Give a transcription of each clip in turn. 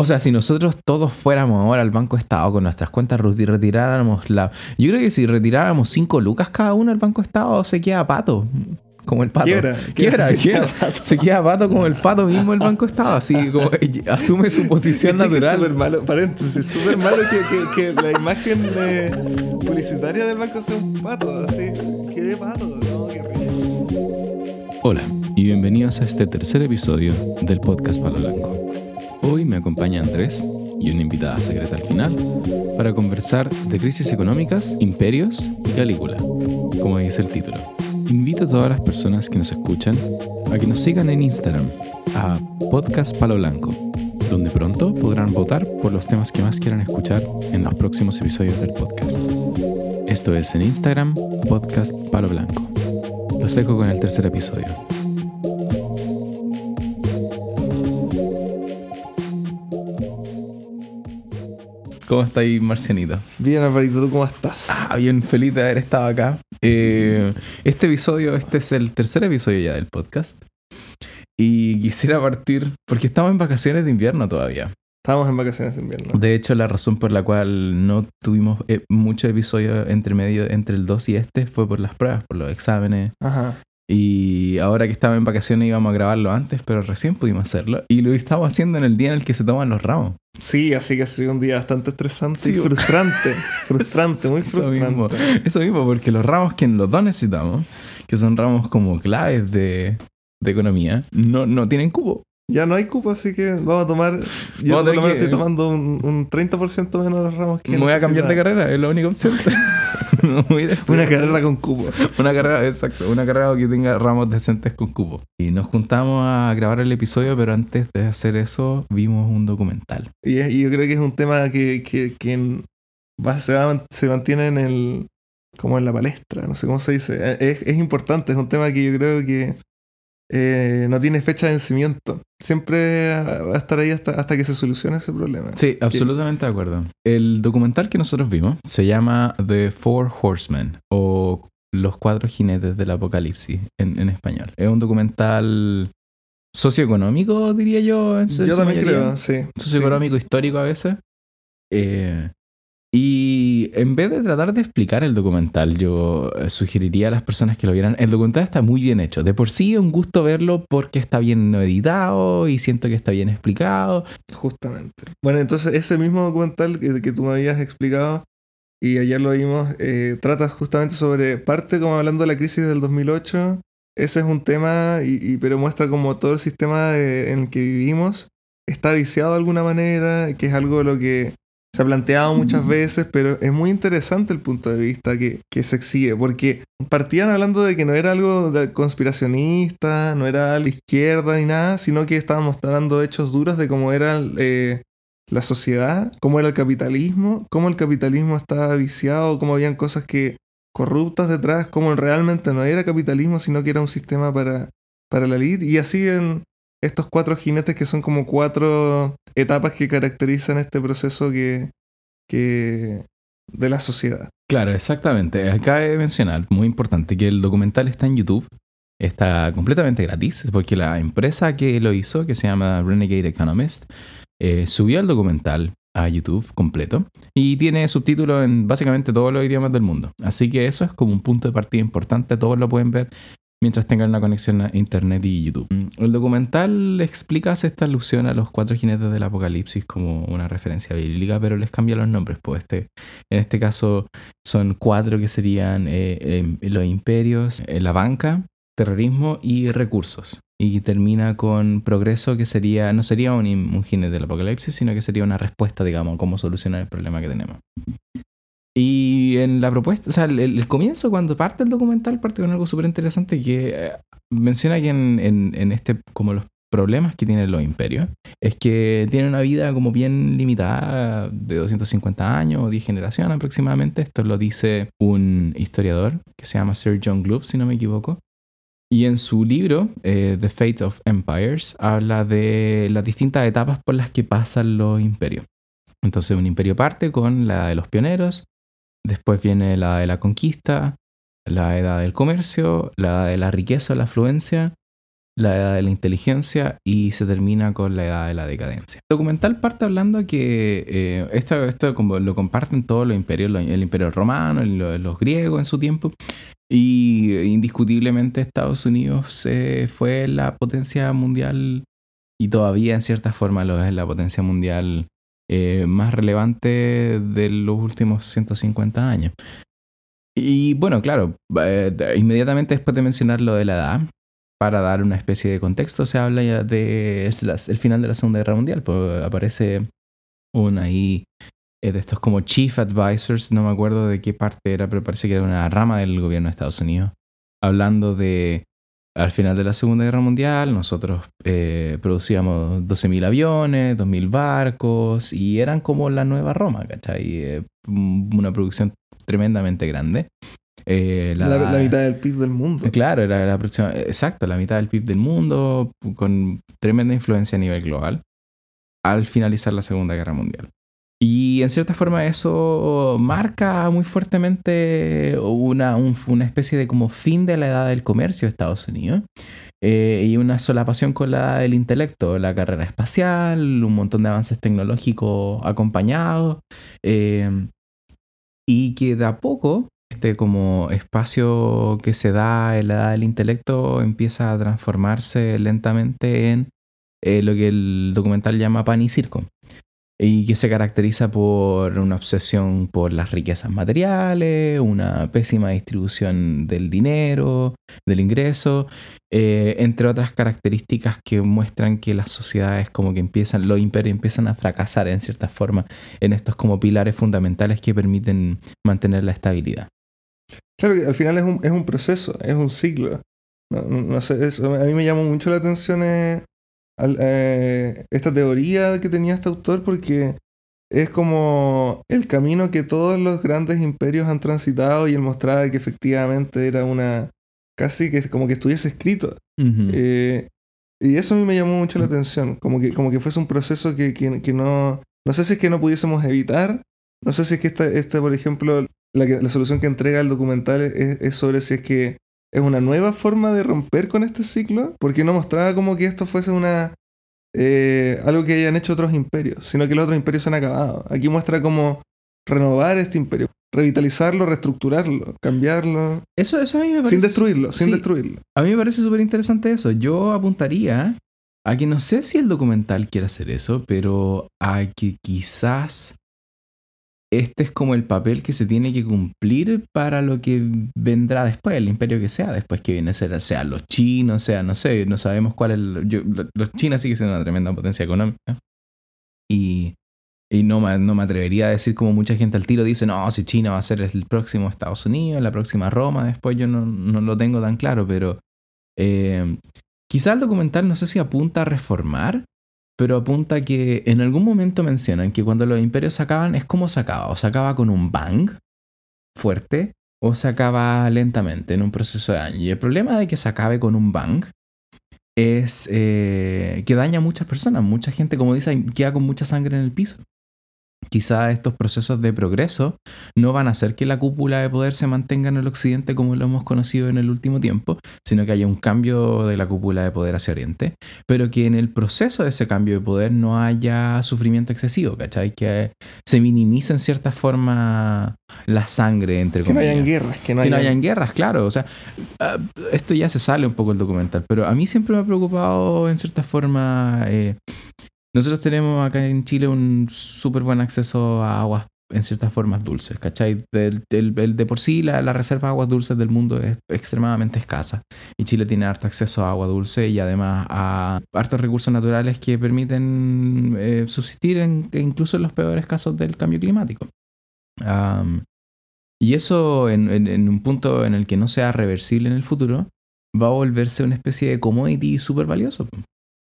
O sea, si nosotros todos fuéramos ahora al Banco Estado con nuestras cuentas y retiráramos la... Yo creo que si retiráramos 5 lucas cada uno al Banco Estado se queda pato. Como el pato. Quiebra, quiebra, se quiebra. queda pato. Se queda pato como el pato mismo el Banco Estado. Así como asume su posición Caché que es natural. súper malo, paréntesis, súper malo que, que, que la imagen publicitaria del banco sea un pato, así. ¿Qué de pato? No, qué rico. Hola y bienvenidos a este tercer episodio del podcast Palo Blanco. Hoy me acompaña Andrés y una invitada secreta al final para conversar de crisis económicas, imperios y Calígula, como dice el título. Invito a todas las personas que nos escuchan a que nos sigan en Instagram a Podcast Palo Blanco, donde pronto podrán votar por los temas que más quieran escuchar en los próximos episodios del podcast. Esto es en Instagram, Podcast Palo Blanco. Los dejo con el tercer episodio. ¿Cómo está ahí, Marcianito? Bien, Alvarito, ¿tú cómo estás? Ah, bien feliz de haber estado acá. Eh, este episodio, este es el tercer episodio ya del podcast. Y quisiera partir, porque estamos en vacaciones de invierno todavía. Estábamos en vacaciones de invierno. De hecho, la razón por la cual no tuvimos eh, muchos episodios entre medio, entre el 2 y este, fue por las pruebas, por los exámenes. Ajá. Y ahora que estaba en vacaciones íbamos a grabarlo antes, pero recién pudimos hacerlo. Y lo estamos haciendo en el día en el que se toman los ramos. Sí, así que ha sido un día bastante estresante Sí, y frustrante. frustrante, muy Eso mismo. frustrante. Eso mismo, porque los ramos que los dos necesitamos, que son ramos como claves de, de economía, no, no tienen cubo. Ya no hay cupo, así que vamos a tomar. Yo Vamos por lo menos que- estoy tomando un, un 30% menos de los ramos que Me voy a cambiar de carrera, es la única opción. Una carrera con cupo. Una carrera, exacto, una carrera que tenga ramos decentes con cubo. Y nos juntamos a grabar el episodio, pero antes de hacer eso vimos un documental. Y, es- y yo creo que es un tema que, que, que va- se, va- se mantiene en el. como en la palestra, no sé cómo se dice. Eh, Es, es importante, es un tema que yo creo que eh, no tiene fecha de vencimiento. Siempre va a estar ahí hasta, hasta que se solucione ese problema. Sí, absolutamente de acuerdo. El documental que nosotros vimos se llama The Four Horsemen o Los Cuatro Jinetes del Apocalipsis en, en español. Es un documental socioeconómico, diría yo. En su, Yo su también mayoría. creo, sí. Socioeconómico histórico a veces. Eh, y en vez de tratar de explicar el documental, yo eh, sugeriría a las personas que lo vieran. El documental está muy bien hecho. De por sí un gusto verlo porque está bien editado y siento que está bien explicado. Justamente. Bueno, entonces ese mismo documental que, tú me habías explicado y ayer lo vimos, eh, trata justamente sobre, parte como hablando de la crisis del 2008. Ese es un tema, y, pero muestra como todo el sistema de- en el que vivimos está viciado de alguna manera, que es algo de lo que se ha planteado muchas veces, pero es muy interesante el punto de vista que, que se exhibe, porque partían hablando de que no era algo conspiracionista, no era a la izquierda ni nada, sino que estaban mostrando hechos duros de cómo era eh, la sociedad, cómo era el capitalismo, cómo el capitalismo estaba viciado, cómo habían cosas que corruptas detrás, cómo realmente no era capitalismo, sino que era un sistema para, para la elite, y así en estos cuatro jinetes que son como cuatro etapas que caracterizan este proceso que, que de la sociedad. Claro, exactamente. Acaba de mencionar, muy importante, que el documental está en YouTube. Está completamente gratis, porque la empresa que lo hizo, que se llama Renegade Economist, eh, subió el documental a YouTube completo y tiene subtítulos en básicamente todos los idiomas del mundo. Así que eso es como un punto de partida importante, todos lo pueden ver mientras tengan una conexión a Internet y YouTube. Mm, El documental explica esta alusión a los cuatro jinetes del apocalipsis como una referencia bíblica, pero les cambia los nombres. Pues este, en este caso son cuatro que serían eh, eh, los imperios, eh, la banca, terrorismo y recursos. Y termina con progreso, que sería, no sería un, un jinete del apocalipsis, sino que sería una respuesta, digamos, a cómo solucionar el problema que tenemos. Y en la propuesta, o sea, el, comienzo, cuando parte el documental, parte con algo súper interesante que eh, menciona que en este, como los problemas que tienen los imperios, es que tienen una vida como bien limitada, de 250 años o 10 generaciones aproximadamente. Esto lo dice un historiador que se llama Sir John Glove, si no me equivoco. Y en su libro, eh, The Fate of Empires, habla de las distintas etapas por las que pasan los imperios. Entonces, un imperio parte con la de los pioneros, después viene la de la conquista, la edad del comercio, la edad de la riqueza, la afluencia, la edad de la inteligencia y se termina con la edad de la decadencia. El documental parte hablando que eh, esto, esto como lo comparten todos los imperios, el imperio romano, los, griegos en su tiempo, y indiscutiblemente Estados Unidos fue la potencia mundial y todavía en cierta forma lo es la potencia mundial eh, más relevante de los últimos 150 años. Y bueno, claro, inmediatamente después de mencionar lo de la edad, para dar una especie de contexto, se habla ya de el final de la Segunda Guerra Mundial. Pues aparece un ahí eh, de estos como Chief Advisors, no me acuerdo de qué parte era, pero parece que era una rama del gobierno de Estados Unidos, hablando de al final de la Segunda Guerra Mundial nosotros eh, producíamos 12.000 aviones, 2.000 barcos y eran como la nueva Roma, ¿cachai? Eh, una producción tremendamente grande. Eh, la, mitad del PIB del mundo. Claro, era la próxima, exacto, la mitad del PIB del mundo, con tremenda influencia a nivel global, al finalizar la Segunda Guerra Mundial. Y en cierta forma eso marca muy fuertemente una, una especie de como fin de la edad del comercio de Estados Unidos. Eh, y una solapación con la edad del intelecto, la carrera espacial, un montón de avances tecnológicos acompañados. Eh, y que de a poco este como espacio que se da en la edad del intelecto empieza a transformarse lentamente en eh, lo que el documental llama pan y circo y que se caracteriza por una obsesión por las riquezas materiales, una pésima distribución del dinero, del ingreso, eh, entre otras características que muestran que las sociedades como que empiezan, los imperios empiezan a fracasar en cierta forma en estos como pilares fundamentales que permiten mantener la estabilidad. Claro al final es un, es un proceso, es un ciclo. A mí me llamó mucho la atención eh, eh, esta teoría que tenía este autor porque es como el camino que todos los grandes imperios han transitado y él mostraba que efectivamente era una casi que como que estuviese escrito. Eh, y eso a mí me llamó mucho la atención, como que, como que fuese un proceso que, que, no, no sé si es que no pudiésemos evitar, no sé si es que esta, esta por ejemplo, la, la solución que entrega el documental es, es sobre si es que es una nueva forma de romper con este ciclo, porque no mostraba como que esto fuese una eh, algo que hayan hecho otros imperios, sino que los otros imperios se han acabado. Aquí muestra cómo renovar este imperio, revitalizarlo, reestructurarlo, cambiarlo. Eso, eso a mí me parece. Sin destruirlo, sin destruirlo. A mí me parece súper interesante eso. Yo apuntaría a que no sé si el documental quiere hacer eso, pero a que quizás este es como el papel que se tiene que cumplir para lo que vendrá después, el imperio que sea, después que viene a ser, sea los chinos, sea, no sé, no sabemos cuál es. los chinos siguen siendo una tremenda potencia económica. Y, y no, me, no me atrevería a decir como mucha gente al tiro dice, no, si China va a ser el próximo Estados Unidos, la próxima Roma, después yo no, no lo tengo tan claro, pero eh, quizá el documental no sé si apunta a reformar, pero apunta que en algún momento mencionan que cuando los imperios se acaban es como se acaba, o se acaba con un bang fuerte o se acaba lentamente en un proceso de años. Y el problema de que se acabe con un bang es eh, que daña a muchas personas, mucha gente, como dice, queda con mucha sangre en el piso quizá estos procesos de progreso no van a hacer que la cúpula de poder se mantenga en el occidente como lo hemos conocido en el último tiempo, sino que haya un cambio de la cúpula de poder hacia oriente, pero que en el proceso de ese cambio de poder no haya sufrimiento excesivo, ¿cachai? Que se minimice en cierta forma la sangre entre Que no hayan guerras, que no, hayan... guerras, claro. O sea, ah, esto ya se sale un poco el documental, pero a mí siempre me ha preocupado en cierta forma... Eh, nosotros tenemos acá en Chile un súper buen acceso a aguas en ciertas formas dulces, ¿cachai? De por sí la, reserva de aguas dulces del mundo es extremadamente escasa y Chile tiene harto acceso a agua dulce y además a hartos recursos naturales que permiten eh, subsistir en, incluso en los peores casos del cambio climático. y eso en, en, un punto en el que no sea reversible en el futuro va a volverse una especie de commodity súper valioso.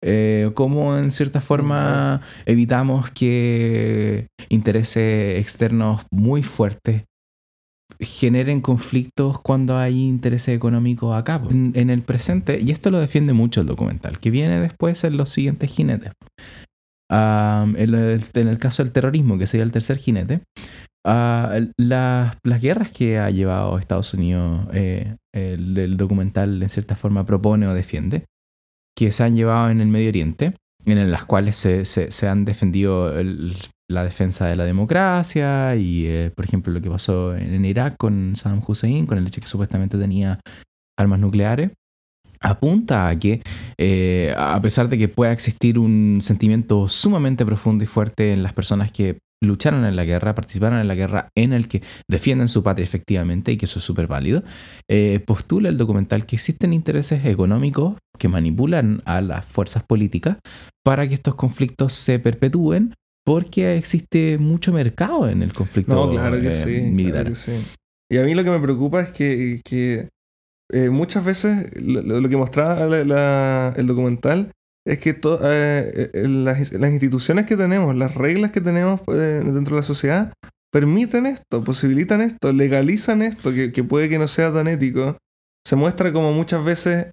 Eh, cómo en cierta forma evitamos que intereses externos muy fuertes generen conflictos cuando hay intereses económicos acá, en, el presente, y esto lo defiende mucho el documental, que viene después en los siguientes jinetes. en, el, caso del terrorismo, que sería el tercer jinete, ah, las, guerras que ha llevado Estados Unidos, eh, el, el, documental en cierta forma propone o defiende, que se han llevado en el Medio Oriente, en las cuales se, se, han defendido la defensa de la democracia y, eh, por ejemplo, lo que pasó en, Irak con Saddam Hussein, con el hecho que supuestamente tenía armas nucleares apunta a que, eh, a pesar de que pueda existir un sentimiento sumamente profundo y fuerte en las personas que lucharon en la guerra, participaron en la guerra, en el que defienden su patria efectivamente, y que eso es súper válido, eh, postula el documental que existen intereses económicos que manipulan a las fuerzas políticas para que estos conflictos se perpetúen, porque existe mucho mercado en el conflicto claro que eh, militar. Y a mí lo que me preocupa es que, eh, muchas veces lo, que mostraba el documental es que eh, eh, las, instituciones que tenemos, las reglas que tenemos eh, dentro de la sociedad, permiten esto, posibilitan esto, legalizan esto, que, puede que no sea tan ético. Se muestra como muchas veces,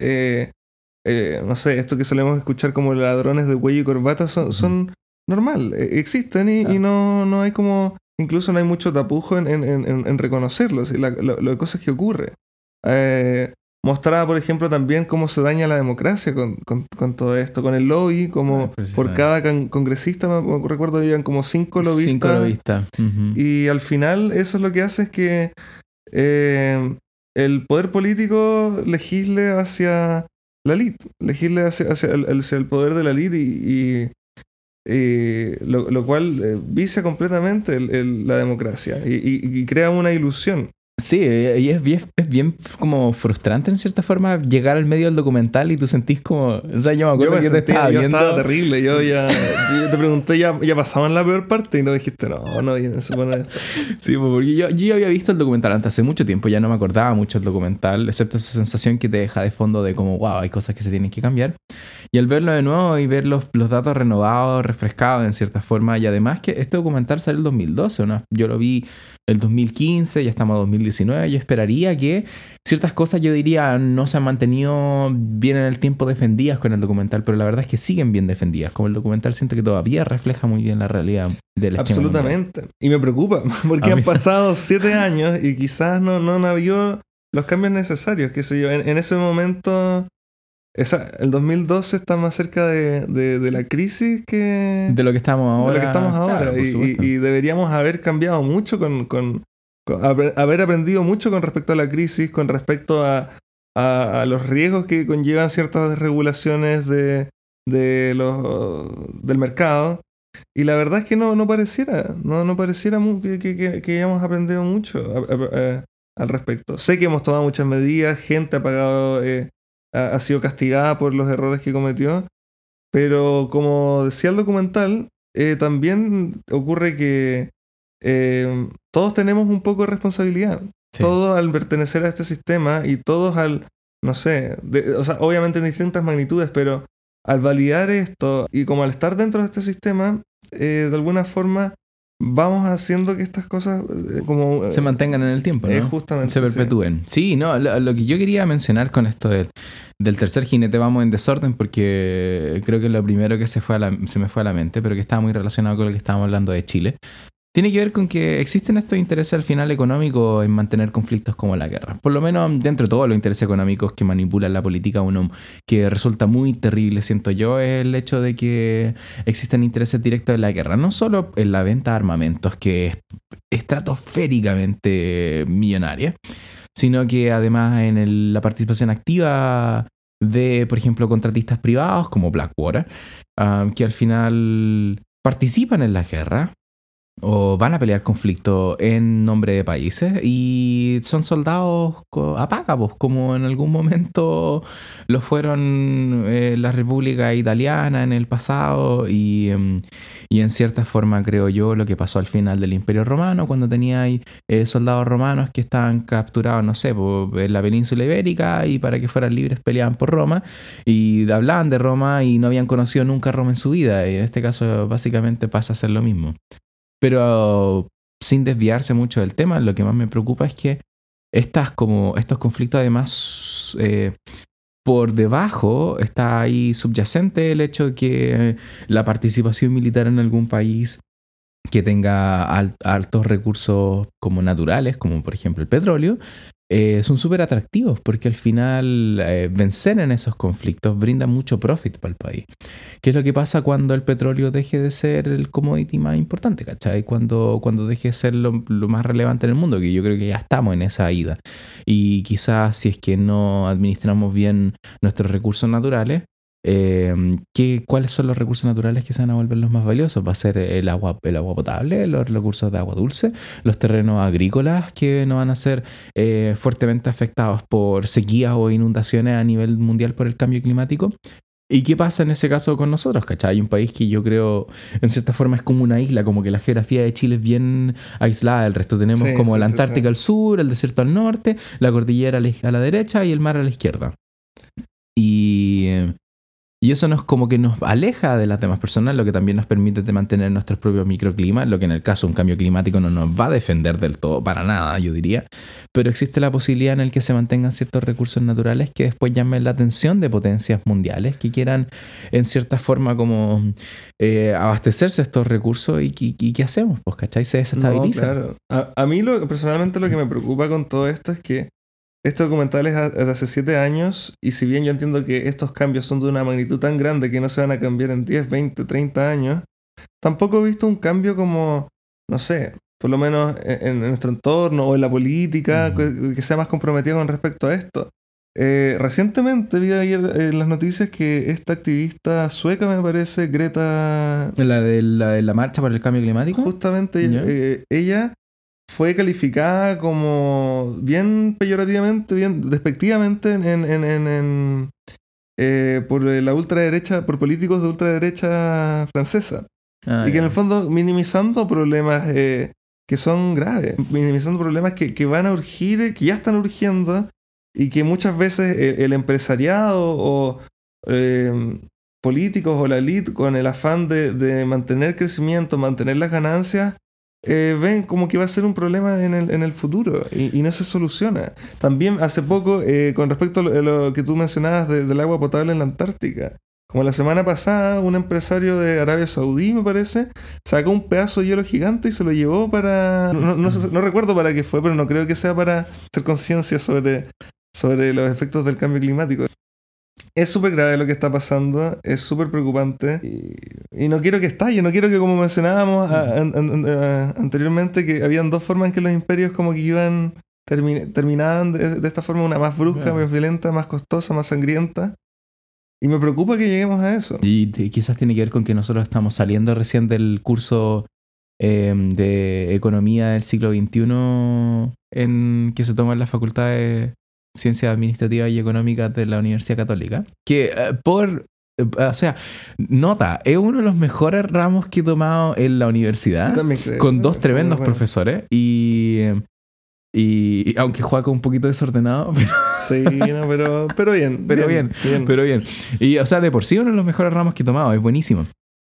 no sé, esto que solemos escuchar como ladrones de cuello y corbata son, son normal, existen y, no, no hay como, incluso no hay mucho tapujo en, en, en, reconocerlos y la, lo, cosas que ocurre mostraba, por ejemplo, también cómo se daña la democracia con, con, todo esto, con el lobby, como ah, por cada congresista, me recuerdo, habían como cinco lobistas. Cinco lobistas. Y al final eso es lo que hace es que eh, el poder político legisle hacia la elite, legisle hacia, hacia, el, poder de la elite y, lo, cual eh, vicia completamente la democracia y, crea una ilusión. Sí, y es bien, es bien como frustrante en cierta forma llegar al medio del documental y tú sentís como... O sea, yo me acuerdo que te estaba viendo... estaba terrible. Yo ya... te pregunté, ¿ya, ¿ya pasaban la peor parte? Y no dijiste, no, no viene Sí, pues, porque yo, yo había visto el documental antes hace mucho tiempo. Ya no me acordaba mucho el documental, excepto esa sensación que te deja de fondo de como, wow, hay cosas que se tienen que cambiar. Y al verlo de nuevo y ver los, los datos renovados, refrescados en cierta forma, y además que este documental salió en el 2012, ¿no? Yo lo vi el 2015, ya estamos en 2019, yo esperaría que ciertas cosas yo diría no se han mantenido bien en el tiempo defendidas con el documental, pero la verdad es que siguen bien defendidas, como el documental siento que todavía refleja muy bien la realidad del Absolutamente. Y me preocupa, porque han pasado siete años y quizás no, no han habido los cambios necesarios, qué sé yo, en ese momento esa, el 2012 está más cerca de, de, la crisis que... De lo que estamos ahora. De lo que estamos ahora. y, deberíamos haber cambiado mucho con, con, haber aprendido mucho con respecto a la crisis, con respecto a, a, los riesgos que conllevan ciertas regulaciones de, de los, del mercado. Y la verdad es que no, no pareciera, no, no pareciera que, que, que, hayamos aprendido mucho al respecto. Sé que hemos tomado muchas medidas, gente ha pagado... Eh, ha, sido castigada por los errores que cometió. Pero como decía el documental, eh, también ocurre que eh, todos tenemos un poco de responsabilidad. Todos al pertenecer a este sistema y todos al, no sé, o sea, obviamente en distintas magnitudes, pero al validar esto y como al estar dentro de este sistema, eh, de alguna forma vamos haciendo que estas cosas eh, como... Se mantengan en el tiempo, ¿no? justamente. Se perpetúen. Sí, no, lo, que yo quería mencionar con esto del, del, tercer jinete, vamos en desorden, porque creo que lo primero que se, fue a se me fue a la mente, pero que estaba muy relacionado con lo que estábamos hablando de Chile, tiene que ver con que existen estos intereses al final económicos en mantener conflictos como la guerra. Por lo menos dentro de todos los intereses económicos que manipulan la política, uno que resulta muy terrible, siento yo, es el hecho de que existen intereses directos en la guerra. No solo en la venta de armamentos, que es estratosféricamente millonaria, sino que además en la participación activa de, por ejemplo, contratistas privados como Blackwater, ah, que al final participan en la guerra, o van a pelear conflicto en nombre de países y son soldados apágabos, como en algún momento lo fueron eh, la República Italiana en el pasado y, em, y, en cierta forma creo yo lo que pasó al final del Imperio Romano cuando tenía ahí, eh, soldados romanos que estaban capturados, no sé, en la península ibérica y para que fueran libres peleaban por Roma y hablaban de Roma y no habían conocido nunca Roma en su vida y en este caso básicamente pasa a ser lo mismo. Pero sin desviarse mucho del tema, lo que más me preocupa es que estas como, estos conflictos además eh, por debajo está ahí subyacente el hecho de que la participación militar en algún país que tenga altos recursos como naturales, como por ejemplo el petróleo, eh, son súper atractivos porque al final eh, vencer en esos conflictos brinda mucho profit para el país. ¿Qué es lo que pasa cuando el petróleo deje de ser el commodity más importante, ¿cachai? Cuando, cuando deje de ser lo, lo más relevante en el mundo, que yo creo que ya estamos en esa ida. Y quizás si es que no administramos bien nuestros recursos naturales, eh, ¿qué, ¿cuáles son los recursos naturales que se van a volver los más valiosos? ¿Va a ser el agua, el agua potable, los recursos de agua dulce, los terrenos agrícolas que no van a ser eh, fuertemente afectados por sequías o inundaciones a nivel mundial por el cambio climático? ¿Y qué pasa en ese caso con nosotros? ¿Cachai? Hay un país que yo creo, en cierta forma, es como una isla, como que la geografía de Chile es bien aislada. El resto tenemos Sí, como sí, la Antártica sí. al sur, el desierto al norte, la cordillera a la, derecha y el mar a la izquierda. Y, y eso nos como que nos aleja de las demás personas, lo que también nos permite de mantener nuestros propios microclimas, lo que en el caso de un cambio climático no nos va a defender del todo, para nada, yo diría. Pero existe la posibilidad en el que se mantengan ciertos recursos naturales que después llamen la atención de potencias mundiales que quieran, en cierta forma, como eh, abastecerse estos recursos y, y- y ¿qué hacemos? Pues, ¿cachai? Se No, desestabiliza. claro. A, a mí lo, personalmente lo que me preocupa con todo esto es que este documental es de hace 7 años y si bien yo entiendo que estos cambios son de una magnitud tan grande que no se van a cambiar en 10, 20, 30 años, tampoco he visto un cambio como, no sé, por lo menos en, en nuestro entorno o en la política que, que sea más comprometido con respecto a esto. Eh, recientemente vi ayer en las noticias que esta activista sueca, me parece, Greta La de la, de la marcha por el cambio climático. Justamente eh, ella fue calificada como bien peyorativamente, bien despectivamente en, en- en- en- eh, por la ultraderecha, por políticos de ultraderecha francesa. Ah, y que en el fondo minimizando problemas eh, que son graves, minimizando problemas que, que van a urgir, que ya están urgiendo y que muchas veces el, el empresariado o eh, políticos o la elite con el afán de, de mantener crecimiento, mantener las ganancias, eh, ven como que va a ser un problema en el, en el futuro y, y no se soluciona. También hace poco, eh, con respecto a lo, que tú mencionabas de- del agua potable en la Antártica, como la semana pasada, un empresario de Arabia Saudí, me parece, sacó un pedazo de hielo gigante y se lo llevó para... No, no no recuerdo para qué fue, pero no creo que sea para hacer conciencia sobre, sobre los efectos del cambio climático. Es súper grave lo que está pasando, es súper preocupante y, y no quiero que estalle, no quiero que como mencionábamos a- a- anteriormente que habían dos formas en que los imperios como que iban, termi- terminaban de, de esta forma, una más brusca, más violenta, más costosa, más sangrienta. Y me preocupa que lleguemos a eso. Y quizás tiene que ver con que nosotros estamos saliendo recién del curso eh, de economía del siglo XXI en que se toma en la Facultad de Ciencias Administrativas y Económicas de la Universidad Católica. Que eh, por, eh, o sea, nota, es uno de los mejores ramos que he tomado en la universidad. Creo, con dos tremendos bueno. profesores y, y, y aunque Juaco un poquito desordenado, pero, Sí, no, pero, pero bien. Pero bien, pero bien. Y o sea, de por sí uno de los mejores ramos que he tomado, es buenísimo.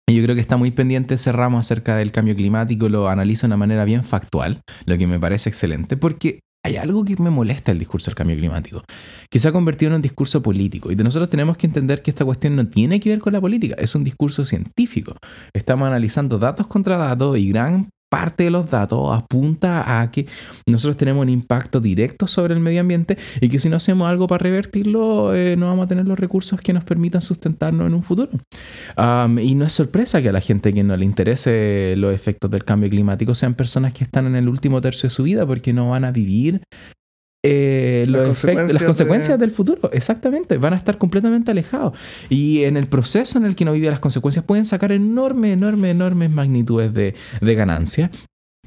Y yo creo que está muy pendiente ese ramo acerca del cambio climático, lo analiza de una manera bien factual, lo que me parece excelente, porque hay algo que me molesta el discurso del cambio climático, que se ha convertido en un discurso político. Y nosotros tenemos que entender que esta cuestión no tiene que ver con la política, es un discurso científico. Estamos analizando datos contra datos y gran parte de los datos apunta a que nosotros tenemos un impacto directo sobre el medio ambiente y que si no hacemos algo para revertirlo, eh, no vamos a tener los recursos que nos permitan sustentarnos en un futuro. Y no es sorpresa que a la gente que no le interese los efectos del cambio climático sean personas que están en el último tercio de su vida porque no van a vivir eh, Las los las consecuencias de- del futuro. Exactamente, van a estar completamente alejados. Y en el proceso en el que no vive las consecuencias pueden sacar enormes, enormes, enormes magnitudes de, de ganancia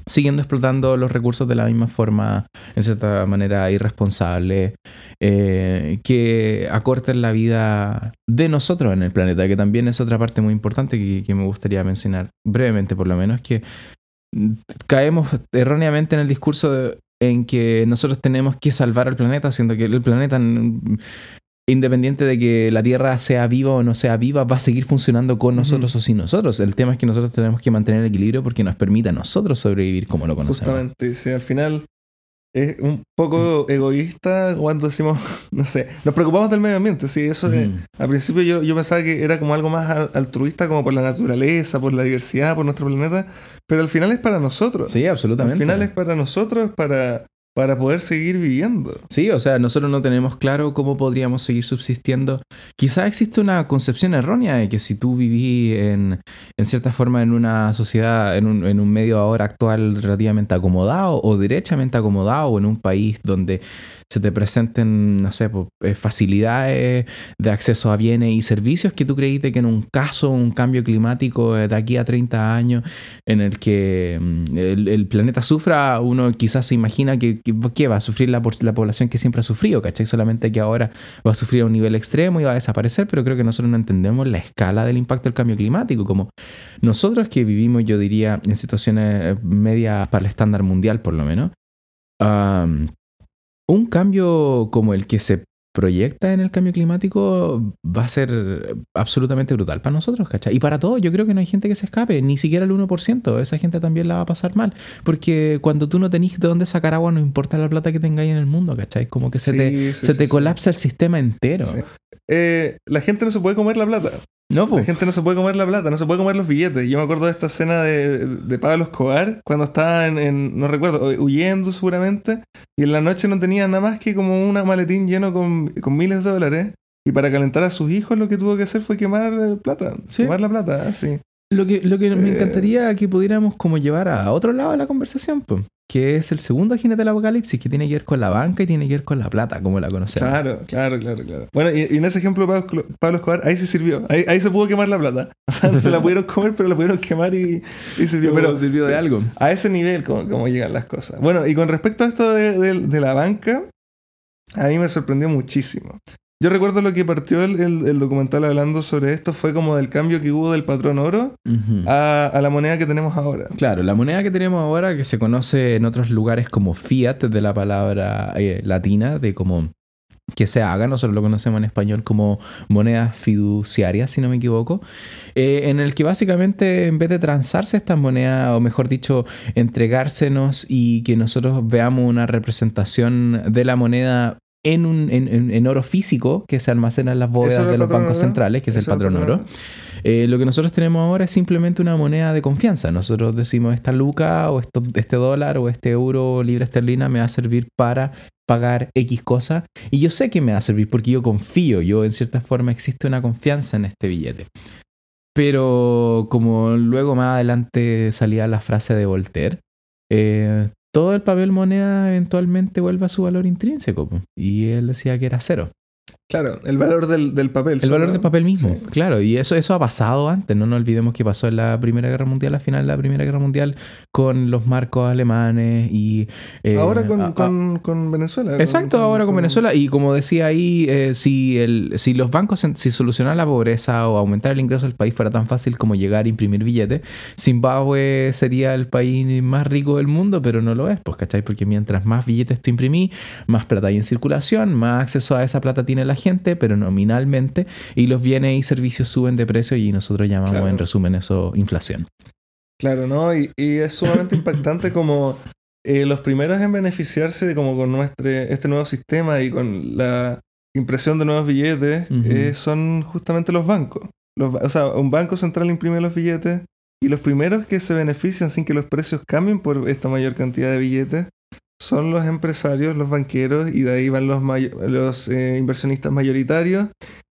siguiendo explotando los recursos de la misma forma, en cierta manera irresponsable, eh, que acorten la vida de nosotros en el planeta, que también es otra parte muy importante que, que me gustaría mencionar brevemente por lo menos, que mm, caemos erróneamente en el discurso de- en que nosotros tenemos que salvar al planeta, siendo que el planeta, independiente de que la Tierra sea viva o no sea viva, va a seguir funcionando con nosotros o sin nosotros. El tema es que nosotros tenemos que mantener el equilibrio porque nos permite a nosotros sobrevivir como lo conocemos. Justamente, sí, al final es un poco egoísta cuando decimos, no sé, nos preocupamos del medio ambiente, sí, eso Mm. al principio yo, yo pensaba que era como algo más al- altruista, como por la naturaleza, por la diversidad, por nuestro planeta, pero al final es para nosotros. Sí, al absolutamente. final es para nosotros, para para poder seguir viviendo. Sí, o sea, nosotros no tenemos claro cómo podríamos seguir subsistiendo. Quizás existe una concepción errónea de que si tú vivís en, en cierta forma en una sociedad, en un, en un medio ahora actual relativamente acomodado o derechamente acomodado o en un país donde se te presenten, no sé, eh, facilidades de acceso a bienes y servicios que tú creíste que en un caso, un cambio climático de aquí a 30 años en el que mm, el, planeta sufra, uno quizás se imagina que, que, va a sufrir la, la, población que siempre ha sufrido, ¿cachai? Solamente que ahora va a sufrir a un nivel extremo y va a desaparecer, pero creo que nosotros no entendemos la escala del impacto del cambio climático, como nosotros que vivimos, yo diría, en situaciones medias para el estándar mundial por lo menos, un cambio como el que se proyecta en el cambio climático va a ser absolutamente brutal para nosotros, ¿cachai? Y para todos, yo creo que no hay gente que se escape, ni siquiera el 1%, esa gente también la va a pasar mal, porque cuando tú no tenés de dónde sacar agua, no importa la plata que tengáis en el mundo, ¿cachai? Como que se te, se te colapsa el sistema entero. Eh, la gente no se puede comer la plata. No, La gente no se puede comer la plata, no se puede comer los billetes. Yo me acuerdo de esta escena de, de Pablo Escobar, cuando estaba en, no recuerdo, huyendo seguramente, y en la noche no tenía nada más que como un maletín lleno con, con miles de dólares. Y para calentar a sus hijos lo que tuvo que hacer fue quemar eh, plata, quemar la plata, sí. Lo que, lo que me Eh. encantaría que pudiéramos como llevar a otro lado de la conversación, pues, que es el segundo jinete del apocalipsis, que tiene que ver con la banca y tiene que ver con la plata, como la conocemos. Claro, claro, claro, claro. Bueno, y, y en ese ejemplo Pablo, Pablo Escobar, ahí sí sirvió. Ahí, ahí se pudo quemar la plata. O sea, no se la pudieron comer, pero la pudieron quemar y, y sirvió. Pero Pero sirvió de algo. a ese nivel como, como llegan las cosas. Bueno, y con respecto a esto de, de- de la banca, a mí me sorprendió muchísimo. Yo recuerdo lo que partió el, el- el documental hablando sobre esto fue como del cambio que hubo del patrón oro a, a la moneda que tenemos ahora. Claro, la moneda que tenemos ahora, que se conoce en otros lugares como fiat, de la palabra eh, latina, de como que se haga, nosotros lo conocemos en español como moneda fiduciaria, si no me equivoco, eh, en el que básicamente en vez de transarse estas monedas, o mejor dicho, entregársenos y que nosotros veamos una representación de la moneda en, un, en, en- oro físico que se almacena en las ¿Eso bóvedas de los bancos oro? centrales, que es el ¿Eso era patrón oro. Eh, lo que nosotros tenemos ahora es simplemente una moneda de confianza. Nosotros decimos esta luca o esto- este dólar o este euro libra esterlina me va a servir para pagar X cosa. Y yo sé que me va a servir porque yo confío, yo en cierta forma existe una confianza en este billete. Pero como luego más adelante salía la frase de Voltaire, eh, todo el papel moneda eventualmente vuelve a su valor intrínseco. Y él decía que era cero. Claro, el valor del, del papel. El valor del papel mismo, Sí. claro, y eso, eso ha pasado antes, no nos olvidemos que pasó en la Primera Guerra Mundial, al final de la Primera Guerra Mundial, con los marcos alemanes y... eh, Ahora con, con- con Venezuela. Exacto, con- ahora con Venezuela. Y como decía ahí, eh, si, el, si los bancos, si solucionar la pobreza o aumentar el ingreso del país fuera tan fácil como llegar a imprimir billetes, Zimbabue sería el país más rico del mundo, pero no lo es, pues, ¿cachai? Porque mientras más billetes tú imprimís, más plata hay en circulación, más acceso a esa plata tiene la gente, pero nominalmente, y los bienes y servicios suben de precio y nosotros llamamos Claro. en resumen eso inflación. Claro, ¿no? Y, y es sumamente impactante como eh, los primeros en beneficiarse de como con nuestro, este nuevo sistema y con la impresión de nuevos billetes eh, son justamente los bancos. Los o sea, un banco central imprime los billetes y los primeros que se benefician sin que los precios cambien por esta mayor cantidad de billetes son los empresarios, los banqueros y de ahí van los, eh, inversionistas mayoritarios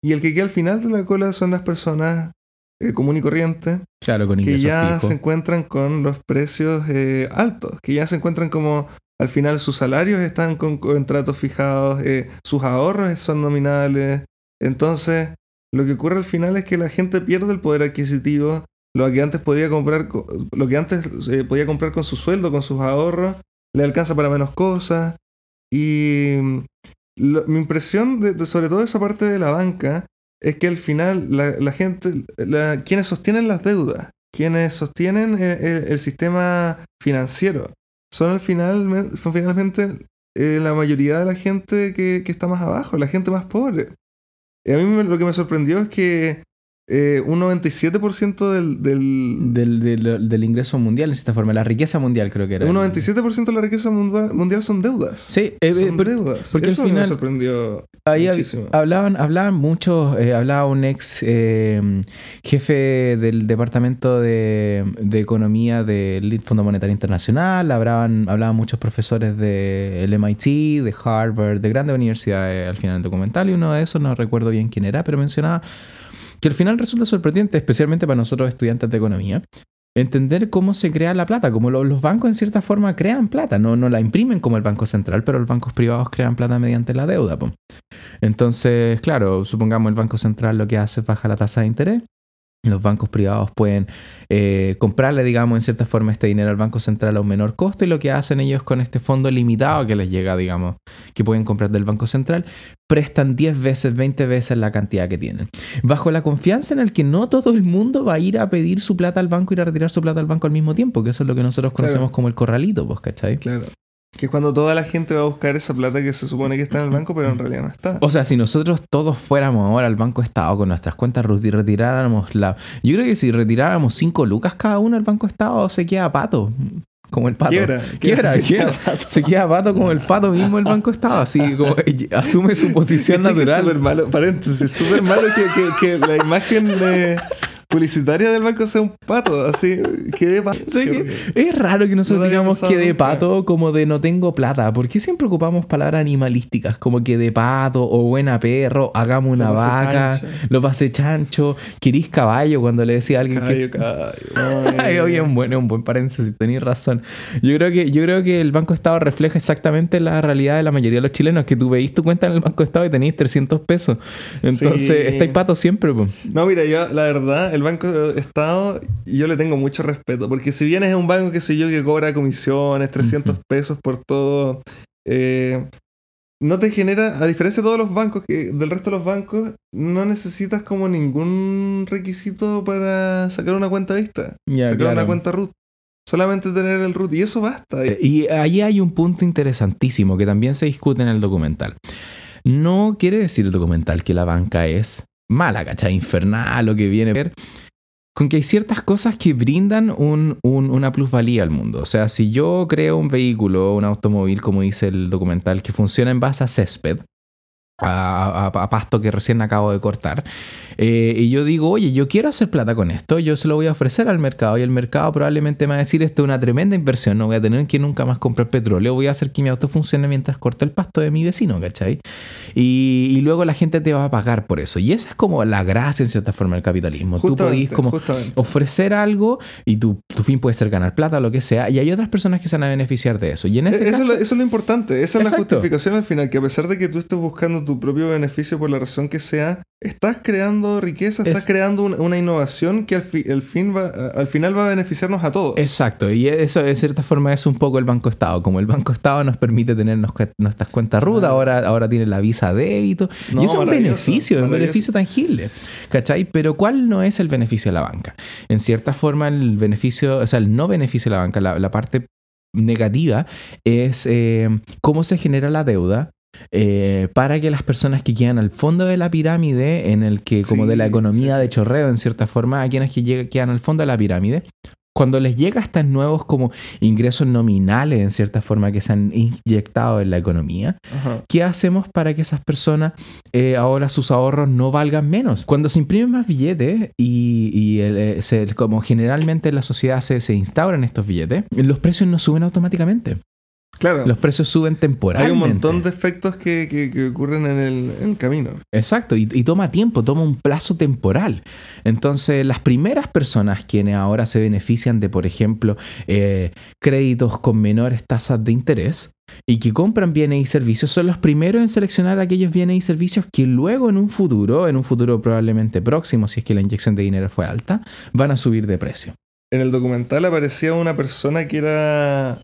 y el que queda al final de la cola son las personas eh, común y corriente Claro, con que ya se encuentran con los precios eh, altos, que ya se encuentran como al final sus salarios están con contratos fijados, eh, sus ahorros son nominales. Entonces, lo que ocurre al final es que la gente pierde el poder adquisitivo, lo que antes podía comprar, co- lo que antes podía comprar con su sueldo, con sus ahorros, le alcanza para menos cosas. Y mm, mi impresión, sobre todo esa parte de la banca, es que al final la, gente, quienes sostienen las deudas, quienes sostienen eh, el, sistema financiero, son al final, son finalmente eh, la mayoría de la gente que, que está más abajo, la gente más pobre. Y a mí lo que me sorprendió es que eh, un 97% del, del, Del, del- del ingreso mundial, en cierta forma, la riqueza mundial creo que era. un el- 97% de la riqueza mundial, mundial son deudas. Sí, eh, eh, son por- deudas. porque al Eso a mí me final- sorprendió ahí Muchísimo. hablaban, hablaban muchos, eh, hablaba un ex jefe del Departamento de, de Economía del Fondo Monetario Internacional, hablaban, hablaban muchos profesores del MIT, de Harvard, de grandes universidades al final del documental, y uno de esos no recuerdo bien quién era, pero mencionaba que al final resulta sorprendente, especialmente para nosotros estudiantes de economía, entender cómo se crea la plata, como lo- los bancos en cierta forma crean plata, no, no la imprimen como el Banco Central, pero los bancos privados crean plata mediante la deuda. Entonces, claro, supongamos el Banco Central lo que hace es baja la tasa de interés. Los bancos privados pueden eh, comprarle, digamos, en cierta forma este dinero al Banco Central a un menor costo y lo que hacen ellos con este fondo limitado que les llega, digamos, que pueden comprar del Banco Central, prestan 10 veces, 20 veces la cantidad que tienen. Bajo la confianza en el que no todo el mundo va a ir a pedir su plata al banco y a retirar su plata al banco al mismo tiempo, que eso es lo que nosotros conocemos Claro. como el corralito, pues, ¿cachai? Claro. Que es cuando toda la gente va a buscar esa plata que se supone que está en el banco, pero en realidad no está. O sea, si nosotros todos fuéramos ahora al Banco Estado con nuestras cuentas y retiráramos la... Yo creo que si retiráramos 5 lucas cada uno al Banco Estado se queda pato. Como el pato. Quiebra, Quiebra, se quiebra. queda pato. Se queda pato como el pato mismo el Banco Estado. Así como asume su posición Es súper natural. malo, paréntesis, súper malo que, que, que la imagen eh, publicitaria del banco sea un pato, así, que de pato. Que es raro que nosotros No digamos que de pato como de no tengo plata. ¿Por qué siempre ocupamos palabras animalísticas como que de pato o buena perro, hagamos una Lo vaca, chancho. lo pasé chancho, querís caballo cuando le decía a alguien que Caballo, caballo. Ay, oye, un buen, un buen paréntesis, tenéis razón. Yo creo, que, yo creo que el Banco Estado refleja exactamente la realidad de la mayoría de los chilenos, que tú veís tu cuenta en el Banco Estado y tenéis 300 pesos. Entonces, Sí. estáis patos siempre, pues. No, mira, yo la verdad, el Banco Estado, yo le tengo mucho respeto, porque si bien es un banco, que sé yo, que cobra comisiones, 300 Ujú. pesos por todo, eh, no te genera, a diferencia de todos los bancos, que del resto de los bancos, no necesitas como ningún requisito para sacar una cuenta vista, sacar claro. una cuenta root. Solamente tener el root, y eso basta. Eh, Y ahí hay un punto interesantísimo que también se discute en el documental. No quiere decir el documental que la banca es mala, ¿cachai? Infernal o que viene a ver. Con que hay ciertas cosas que brindan un- un- una plusvalía al mundo. O sea, si yo creo un vehículo, un automóvil, como dice el documental, que funciona en base a césped, a, a- a pasto que recién acabo de cortar. Eh, y yo digo, oye, yo quiero hacer plata con esto, yo se lo voy a ofrecer al mercado y el mercado probablemente me va a decir, esto es una tremenda inversión, no voy a tener que nunca más comprar petróleo, voy a hacer que mi auto funcione mientras corto el pasto de mi vecino, ¿cachai? Y, y luego la gente te va a pagar por eso. Y esa es como la gracia en cierta forma del capitalismo. Tú podís como justamente. ofrecer algo y tu, tu fin puede ser ganar plata lo que sea, y hay otras personas que se van a beneficiar de eso. Y en ese Eh, Eso, caso... es lo, eso es lo importante, esa es la justificación al final, que a pesar de que tú estés buscando tu propio beneficio por la razón que sea, estás creando riqueza, estás Es- creando un- una innovación que al, fi- al fin va, al final va a beneficiarnos a todos. Exacto, y eso de cierta forma es un poco el Banco Estado. Como el Banco Estado nos permite tener nos- nuestras cuentas RUT, Ah. ahora, ahora tiene la visa débito. No, y eso es un beneficio, es un beneficio tangible. ¿Cachai? Pero ¿cuál no es el beneficio de la banca? En cierta forma, el beneficio, o sea, el no beneficio de la banca, la, la parte negativa es eh, cómo se genera la deuda. Eh, para que las personas que quedan al fondo de la pirámide, en el que, como Sí, de la economía sí, de chorreo, en cierta forma, a quienes que llega- quedan al fondo de la pirámide, cuando les llega estos nuevos como ingresos nominales, en cierta forma, que se han inyectado en la economía, Ajá. ¿qué hacemos para que esas personas eh, ahora sus ahorros no valgan menos? Cuando se imprimen más billetes y, y el, eh, se- como generalmente en la sociedad se, se instauran estos billetes, los precios no suben automáticamente. Claro, Los precios suben hay temporalmente. un montón de efectos que, que- que ocurren en el, en el camino. Exacto, y, y toma tiempo, toma un plazo temporal. Entonces, las primeras personas quienes ahora se benefician de, por ejemplo, eh, créditos con menores tasas de interés y que compran bienes y servicios, son los primeros en seleccionar aquellos bienes y servicios que luego en un futuro, en un futuro probablemente próximo, si es que la inyección de dinero fue alta, van a subir de precio. En el documental aparecía una persona que era.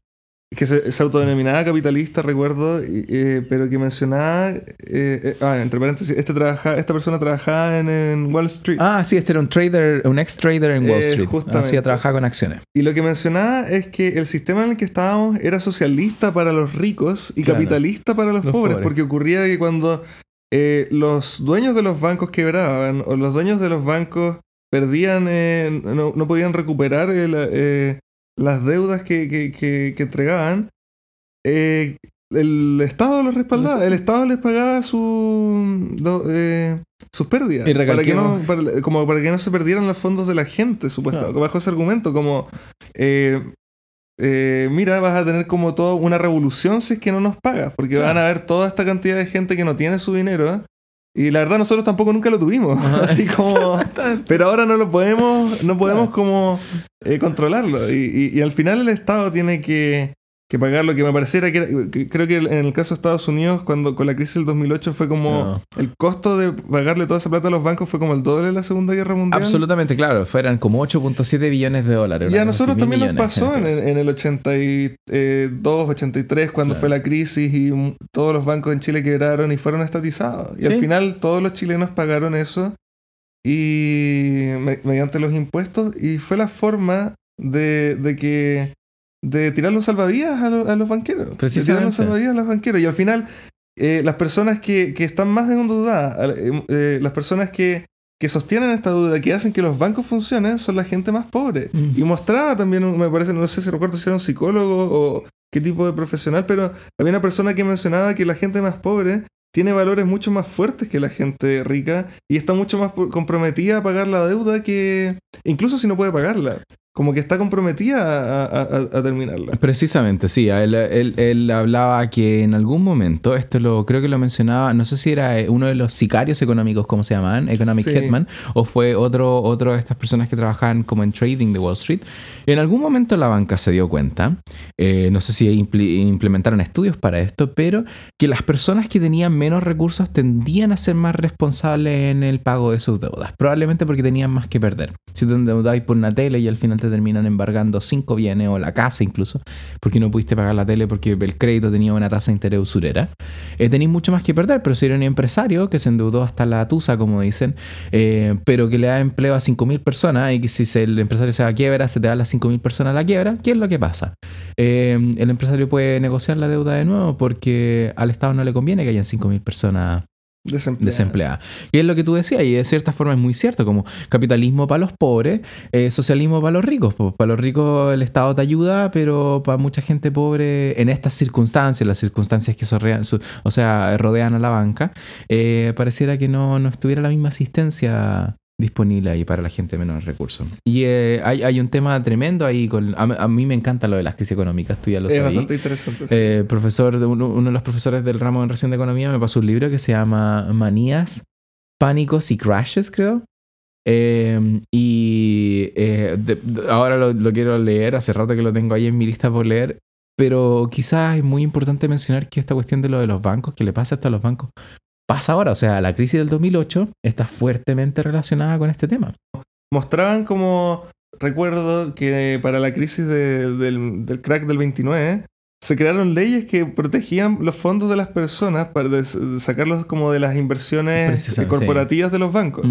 Que se, se autodenominaba capitalista, recuerdo, eh, pero que mencionaba. eh, eh, ah, entre paréntesis, este trabaja, esta persona trabajaba en, en Wall Street. Ah, sí, este era un trader, un ex trader en Wall Eh, Street. justamente. Hacía trabajar con acciones. Y lo que mencionaba es que el sistema en el que estábamos era socialista para los ricos y Claro. capitalista para los, Los pobres, pobres. porque ocurría que cuando eh, los dueños de los bancos quebraban o los dueños de los bancos perdían, eh, no, no podían recuperar eh, las deudas que, que- que- que entregaban, eh, el Estado los respaldaba, el Estado les pagaba su, eh, sus pérdidas. Y para que no, para- como para que no se perdieran los fondos de la gente, supuestamente. Claro. Bajo ese argumento, como eh, eh, mira, vas a tener como toda una revolución si es que no nos pagas, porque Claro. van a haber toda esta cantidad de gente que no tiene su dinero. Y la verdad, nosotros tampoco nunca lo tuvimos. Así como. Pero ahora no lo podemos, no podemos Claro. como eh, controlarlo. Y, y- y al final el Estado tiene que, que pagar lo que me pareciera que, era- que creo que en el caso de Estados Unidos, cuando con la crisis del 2008 fue como No. el costo de pagarle toda esa plata a los bancos fue como el doble de la Segunda Guerra Mundial. Absolutamente, claro. Fueran como 8.7 billones de dólares. Y a nosotros también nos pasó en, el 82, 83, cuando Claro. fue la crisis y todos los bancos en Chile quebraron y fueron estatizados. Y al final todos los chilenos pagaron eso y me- mediante los impuestos y fue la forma de, de que de tirarle un salvavidas a, lo- a los banqueros. De un Precisamente. salvavidas a los banqueros. Y al final eh, las personas que, que están más endeudadas, eh, eh, las personas que, que sostienen esta duda, que hacen que los bancos funcionen, son la gente más pobre. Mm. Y mostraba también, me parece, no sé si recuerdo si era un psicólogo o qué tipo de profesional, pero había una persona que mencionaba que la gente más pobre tiene valores mucho más fuertes que la gente rica y está mucho más comprometida a pagar la deuda que, incluso si no puede pagarla, como que está comprometida a, a- a- a terminarla. Precisamente, sí. Él, él- él hablaba que en algún momento, esto lo creo que lo mencionaba, no sé si era eh, uno de los sicarios económicos, como se llamaban, Economic Sí. Hitman, o fue otro, otro de estas personas que trabajaban como en trading de Wall Street. En algún momento la banca se dio cuenta, eh, no sé si implementaron estudios para esto, pero que las personas que tenían menos recursos tendían a ser más responsables en el pago de sus deudas, probablemente porque tenían más que perder. Si te endeudáis por una tele y al final te terminan embargando cinco bienes o la casa incluso, porque no pudiste pagar la tele porque el crédito tenía una tasa de interés usurera, eh, tenéis mucho más que perder, pero si eres un empresario que se endeudó hasta la tusa, como dicen, eh, pero que le da empleo a 5.000 personas y que si el empresario se va a quiebra, se te dan las 5.000 personas la quiebra, ¿qué es lo que pasa? Eh, el empresario puede negociar la deuda de nuevo porque al Estado no le conviene que hayan 5.000 personas Desempleada. Y es lo que tú decías, y de cierta forma es muy cierto, como capitalismo para los pobres, eh, socialismo para los ricos. Pues, para los ricos el Estado te ayuda, pero para mucha gente pobre, en estas circunstancias, las circunstancias que rodean a la banca, eh, pareciera que no, no estuviera la misma asistencia disponible ahí para la gente de menos recursos. Y eh, hay, hay un tema tremendo ahí, con, a, a mí me encanta lo de las crisis económicas, tú ya lo Es sabes. bastante interesante. sí. Eh, profesor uno, uno de los profesores del ramo en recién de economía me pasó un libro que se llama Manías, Pánicos y Crashes, creo. Eh, y eh, de- de- ahora lo, lo quiero leer, hace rato que lo tengo ahí en mi lista por leer, pero quizás es muy importante mencionar que esta cuestión de lo de los bancos, que le pasa hasta a los bancos, pasa ahora. O sea, la crisis del 2008 está fuertemente relacionada con este tema. mostraban como recuerdo que para la crisis de- del, del crack del 29 se crearon leyes que protegían los fondos de las personas para sacarlos como de las inversiones corporativas de los bancos.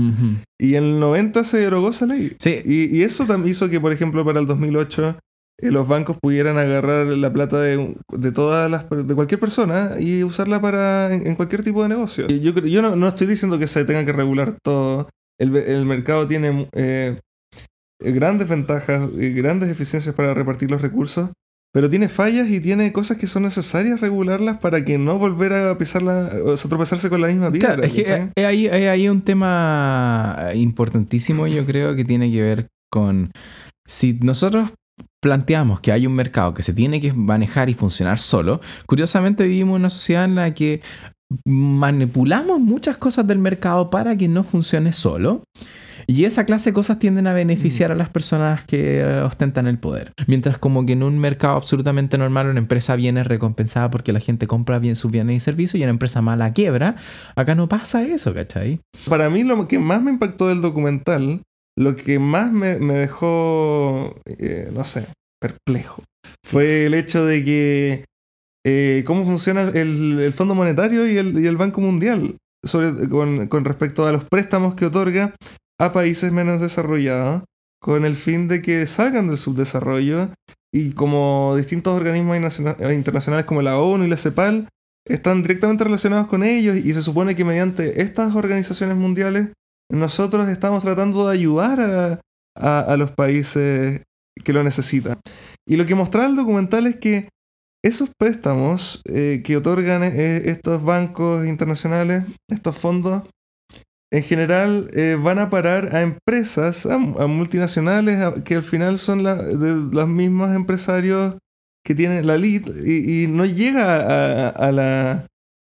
Y en el 90 se derogó esa ley. Sí, Y, y eso también hizo que, por ejemplo, para el 2008 eh, los bancos pudieran agarrar la plata de, de todas las de cualquier persona y usarla para en, en cualquier tipo de negocio. Yo, yo no, no estoy diciendo que se tenga que regular todo. El, el mercado tiene eh, eh, grandes ventajas y grandes eficiencias para repartir los recursos, pero tiene fallas y tiene cosas que son necesarias regularlas para que no volver a pisarla, o sea, tropezarse con la misma piedra. Claro, es que hay, hay- un tema importantísimo, yo creo, que tiene que ver con si nosotros planteamos que hay un mercado que se tiene que manejar y funcionar solo, curiosamente vivimos en una sociedad en la que manipulamos muchas cosas del mercado para que no funcione solo. Y esa clase de cosas tienden a beneficiar a las personas que eh, ostentan el poder. Mientras como que en un mercado absolutamente normal una empresa viene recompensada porque la gente compra bien sus bienes y servicios y una empresa mala quiebra, acá no pasa eso, ¿cachai? Para mí lo que más me impactó del documental, lo que más me, dejó, eh, no sé, perplejo, fue el hecho de que eh, cómo funciona el, Fondo Monetario y el, Banco Mundial con, con respecto a los préstamos que otorga a países menos desarrollados con el fin de que salgan del subdesarrollo y como distintos organismos internacionales como la ONU y la CEPAL están directamente relacionados con ellos y se supone que mediante estas organizaciones mundiales nosotros estamos tratando de ayudar a, los países que lo necesitan. Y lo que mostraba el documental es que esos préstamos eh, que otorgan eh, estos bancos internacionales, estos fondos, en general eh, van a parar a empresas, a, multinacionales, que al final son de los mismos empresarios que tienen la lead y, no llega a, la,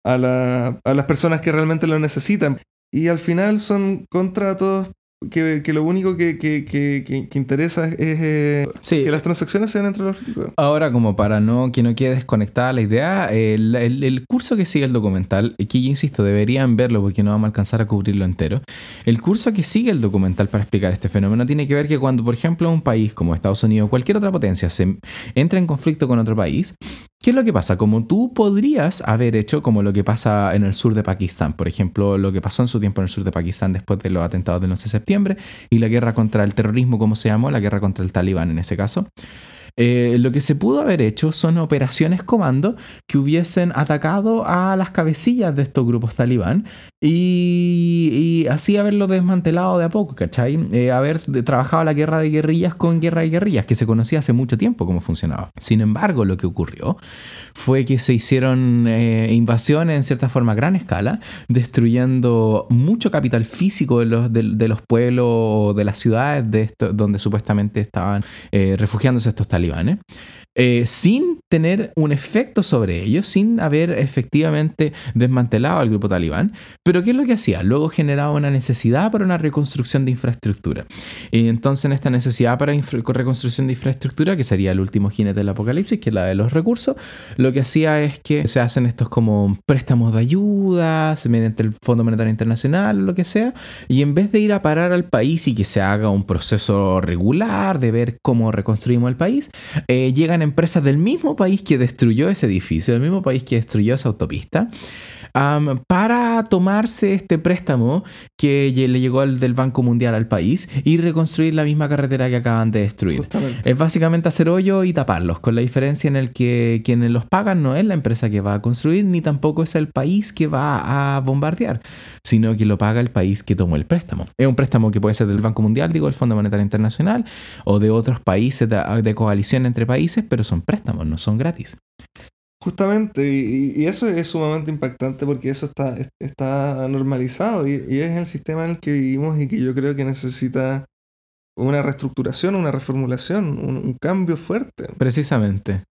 la, a las personas que realmente lo necesitan. Y al final son contratos que, lo único que, que, interesa es eh, que las transacciones sean entre los ricos. Ahora, como para no que no quede desconectada la idea, el, el, curso que sigue el documental, que yo insisto, deberían verlo porque no vamos a alcanzar a cubrirlo entero. El curso que sigue el documental para explicar este fenómeno tiene que ver que cuando, por ejemplo, un país como Estados Unidos o cualquier otra potencia se entra en conflicto con otro país, ¿Qué es lo que pasa? Como tú podrías haber hecho como lo que pasa en el sur de Pakistán, por ejemplo, lo que pasó en su tiempo en el sur de Pakistán después de los atentados del 11 de y la guerra contra el terrorismo, como se llamó, la guerra contra el talibán en ese caso. Eh, lo que se pudo haber hecho son operaciones comando que hubiesen atacado a las cabecillas de estos grupos talibán y, así haberlo desmantelado de a poco, ¿cachai? Eh, haber trabajado la guerra de guerrillas con guerra de guerrillas, que se conocía hace mucho tiempo cómo funcionaba. Sin embargo, lo que ocurrió fue que se hicieron eh, invasiones en cierta forma a gran escala, destruyendo mucho capital físico de los, de, los pueblos de las ciudades de donde supuestamente estaban refugiándose estos talibán. Eh, sin tener un efecto sobre ellos, sin haber efectivamente desmantelado al grupo talibán. Pero ¿qué es lo que hacía? Luego generaba una necesidad para una reconstrucción de infraestructura. Y entonces en esta necesidad para reconstrucción de infraestructura, que sería el último jinete del apocalipsis, que es la de los recursos, lo que hacía es que se hacen estos como préstamos de ayuda mediante el Fondo Monetario Internacional, lo que sea, y en vez de ir a parar al país y que se haga un proceso regular de ver cómo reconstruimos el país, eh, llegan empresas del mismo país que destruyó ese edificio, del mismo país que destruyó esa autopista, para tomarse este préstamo que le llegó del Banco Mundial al país y reconstruir la misma carretera que acaban de destruir. Es básicamente hacer hoyo y taparlos, con la diferencia en el que quienes los pagan no es la empresa que va a construir, ni tampoco es el país que va a bombardear, sino que lo paga el país que tomó el préstamo. Es un préstamo que puede ser del Banco Mundial, digo, el Fondo Monetario Internacional, o de otros países de coalición entre países, pero son préstamos, no son gratis. Justamente, y, eso es sumamente impactante porque eso está, está normalizado y, es el sistema en el que vivimos y que yo creo que necesita una reestructuración, una reformulación, un, cambio fuerte. Precisamente.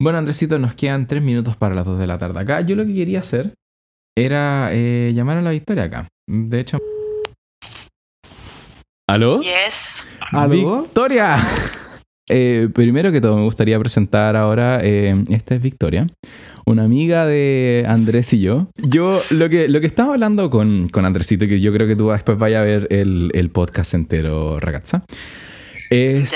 Bueno, Andresito, nos quedan tres minutos para las dos de la tarde. Acá yo lo que quería hacer era eh, llamar a la victoria acá. De hecho... ¿Aló? Yes. ¿Aló? ¡Victoria! Eh, primero que todo, me gustaría presentar ahora, eh, esta es Victoria, una amiga de Andrés y yo. Yo, lo que, lo que estaba hablando con, con Andresito, que yo creo que tú después vaya a ver el, el podcast entero, ragazza. Es,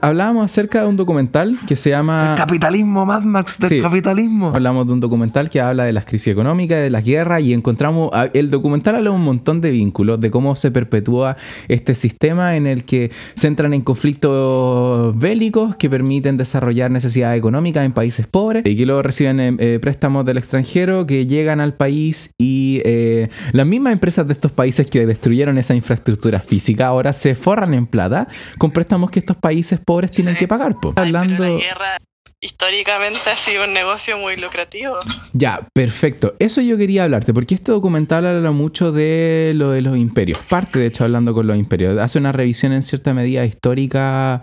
Hablábamos acerca de un documental que se llama... El capitalismo, Mad Max del capitalismo. Hablamos de un documental que habla de las crisis económicas, de las guerras y encontramos... El documental habla de un montón de vínculos, de cómo se perpetúa este sistema en el que se entran en conflictos bélicos que permiten desarrollar necesidades económicas en países pobres y que luego reciben eh, eh, préstamos del extranjero que llegan al país y eh, las mismas empresas de estos países que destruyeron esa infraestructura física ahora se forran en plata con préstamos que estos países pobres tienen que pagar. Hablando... la guerra históricamente ha sido un negocio muy lucrativo. Ya, perfecto. Eso yo quería hablarte, porque este documental habla mucho de lo de los imperios. Parte, de hecho, hablando con los imperios. Hace una revisión en cierta medida histórica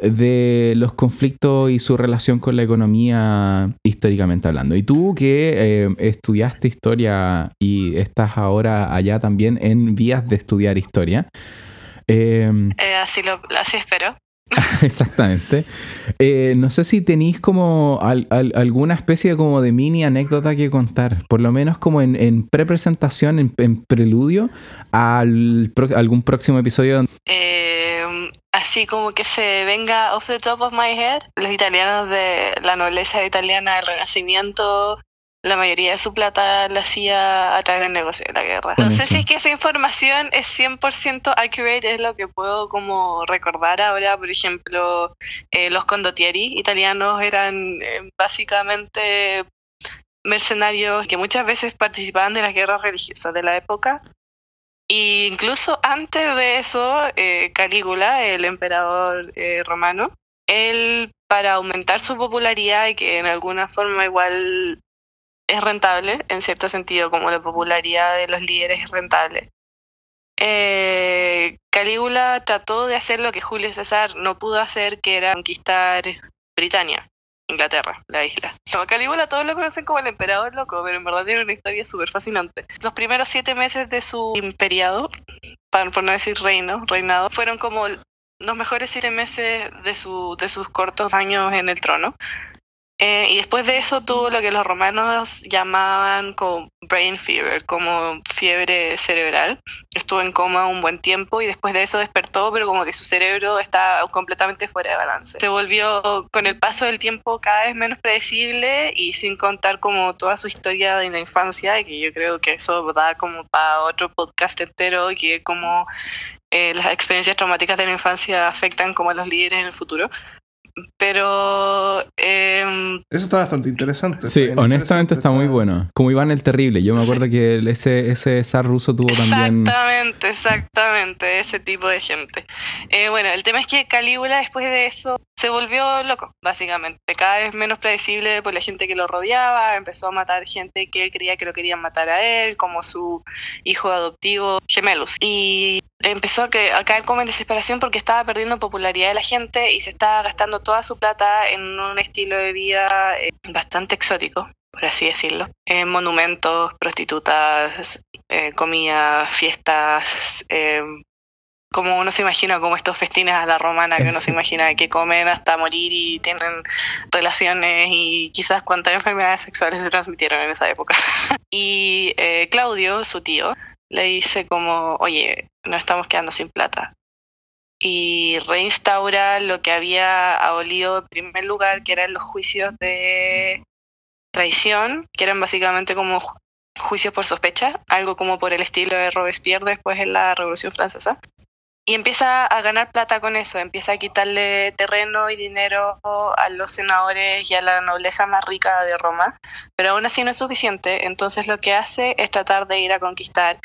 de los conflictos y su relación con la economía históricamente hablando. Y tú que eh, estudiaste historia y estás ahora allá también en vías de estudiar historia, Em, eh, así, lo, así espero. Exactamente. Eh, no sé si tenéis como alguna especie como de mini anécdota que contar, por lo menos como en, en pre-presentación, en, preludio a algún próximo episodio. Em, así como que se venga off the top of my head, los italianos de la nobleza italiana del Renacimiento la mayoría de su plata la hacía a través del negocio de la guerra. No sé si es que esa información es 100% accurate, es lo que puedo como recordar ahora. Por ejemplo, eh, los condottieri italianos eran eh, básicamente mercenarios que muchas veces participaban de las guerras religiosas de la época. E incluso antes de eso, eh, Calígula, el emperador romano, él para aumentar su popularidad y que en alguna forma igual es rentable, en cierto sentido, como la popularidad de los líderes es rentable. Eh, Calígula trató de hacer lo que Julio César no pudo hacer, que era conquistar Britania, Inglaterra, la isla. No, Calígula todos lo conocen como el emperador loco, pero en verdad tiene una historia súper fascinante. Los primeros siete meses de su imperiado, para, por no decir reino, reinado, fueron como los mejores siete meses de, su, de sus cortos años en el trono. Eh, y después de eso tuvo lo que los romanos llamaban como brain fever, como fiebre cerebral. Estuvo en coma un buen tiempo y después de eso despertó, pero como que su cerebro está completamente fuera de balance. Se volvió con el paso del tiempo cada vez menos predecible y sin contar como toda su historia de la infancia, que yo creo que eso da como para otro podcast entero, que como eh, las experiencias traumáticas de la infancia afectan como a los líderes en el futuro. Pero... Eh, Eso está bastante interesante. Sí, está honestamente está muy bueno. Como Iván el Terrible. Yo me acuerdo que el- ese, ese zar ruso tuvo también... Exactamente, exactamente, ese tipo de gente. Eh, bueno, el tema es que Calígula después de eso se volvió loco, básicamente, cada vez menos predecible por la gente que lo rodeaba, empezó a matar gente que él creía que lo querían matar a él, como su hijo adoptivo Gemelus. Y empezó a, que, a caer como en desesperación porque estaba perdiendo popularidad de la gente y se estaba gastando toda su plata en un estilo de vida eh, bastante exótico, por así decirlo. En monumentos, prostitutas, eh, comida, fiestas, eh, como uno se imagina, como estos festines a la romana que uno se imagina que comen hasta morir y tienen relaciones y quizás cuántas enfermedades sexuales se transmitieron en esa época. y eh, Claudio, su tío, le dice como, oye, nos estamos quedando sin plata. Y reinstaura lo que había abolido en primer lugar, que eran los juicios de traición, que eran básicamente como ju- juicios por sospecha, algo como por el estilo de Robespierre después en la Revolución Francesa. Y empieza a ganar plata con eso, empieza a quitarle terreno y dinero a los senadores y a la nobleza más rica de Roma, pero aún así no es suficiente, entonces lo que hace es tratar de ir a conquistar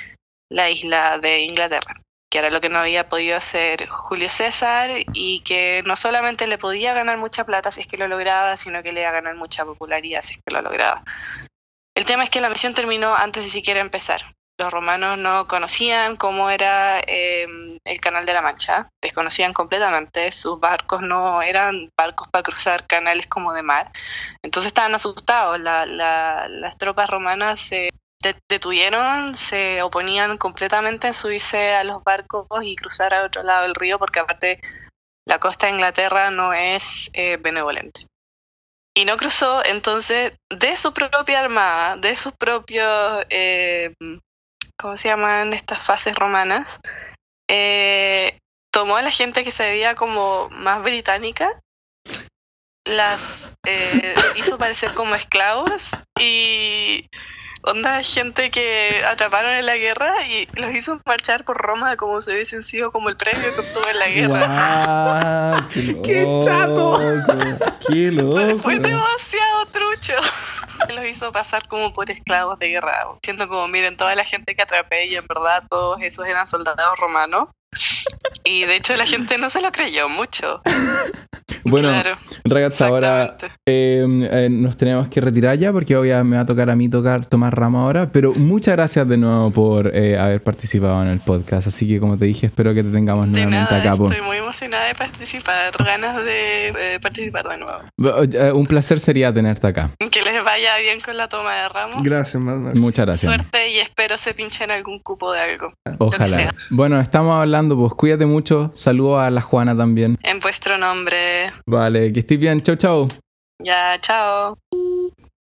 la isla de Inglaterra, que era lo que no había podido hacer Julio César y que no solamente le podía ganar mucha plata si es que lo lograba, sino que le iba a ganar mucha popularidad si es que lo lograba. El tema es que la misión terminó antes de siquiera empezar. Los romanos no conocían cómo era eh, el Canal de la Mancha, desconocían completamente, sus barcos no eran barcos para cruzar canales como de mar, entonces estaban asustados, la- la- las tropas romanas se detuvieron, se oponían completamente en subirse a los barcos y cruzar al otro lado del río, porque aparte la costa de Inglaterra no es eh, benevolente. Y no cruzó, entonces, de su propia armada, de sus propios, eh, ¿cómo se llaman estas fases romanas? Eh, tomó a la gente que se veía como más británica, las hizo parecer como esclavos y onda gente que atraparon en la guerra y los hizo marchar por Roma como si hubiesen sido como el premio que obtuvo en la guerra. ¡Guau! ¡Qué, ¡Qué chato! ¡Qué loco! Fue demasiado trucho. Los hizo pasar como por esclavos de guerra. Siento como, miren, toda la gente que atrapé y en verdad todos esos eran soldados romanos. Y de hecho la gente no se lo creyó mucho. Bueno, claro, Ragazzi, ahora eh, eh, nos tenemos que retirar ya porque hoy me va a tocar a mí tocar tomar rama ahora. Pero muchas gracias de nuevo por eh, haber participado en el podcast. Así que, como te dije, espero que te tengamos De nuevamente nada, acá. estoy muy emocionada de participar, ganas de eh, participar de nuevo. Eh, Un placer sería tenerte acá. Que les vaya bien con la toma de ramos. Gracias, Max. Muchas gracias. Suerte y espero se pinchen algún cupo de algo. Ojalá. Bueno, estamos hablando, pues cuídate mucho. Saludos a la Juana también. En vuestro nombre. Vale, que estés bien. Chau, chau. Ya, chao.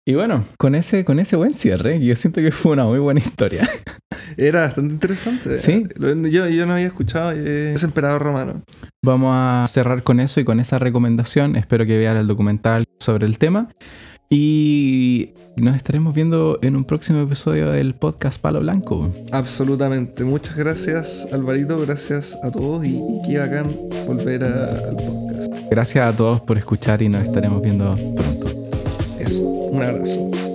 Y bueno, con ese, con ese buen cierre, yo siento que fue una muy buena historia. Era bastante interesante. Sí. Yo, yo no había escuchado eh, ese emperador romano. Vamos a cerrar con eso y con esa recomendación. Espero que vean el documental sobre el tema. Y nos estaremos viendo en un próximo episodio del podcast Palo Blanco. Absolutamente. Muchas gracias, Alvarito. Gracias a todos y qué bacán volver a- al podcast. Gracias a todos por escuchar y nos estaremos viendo pronto. Eso. Un abrazo.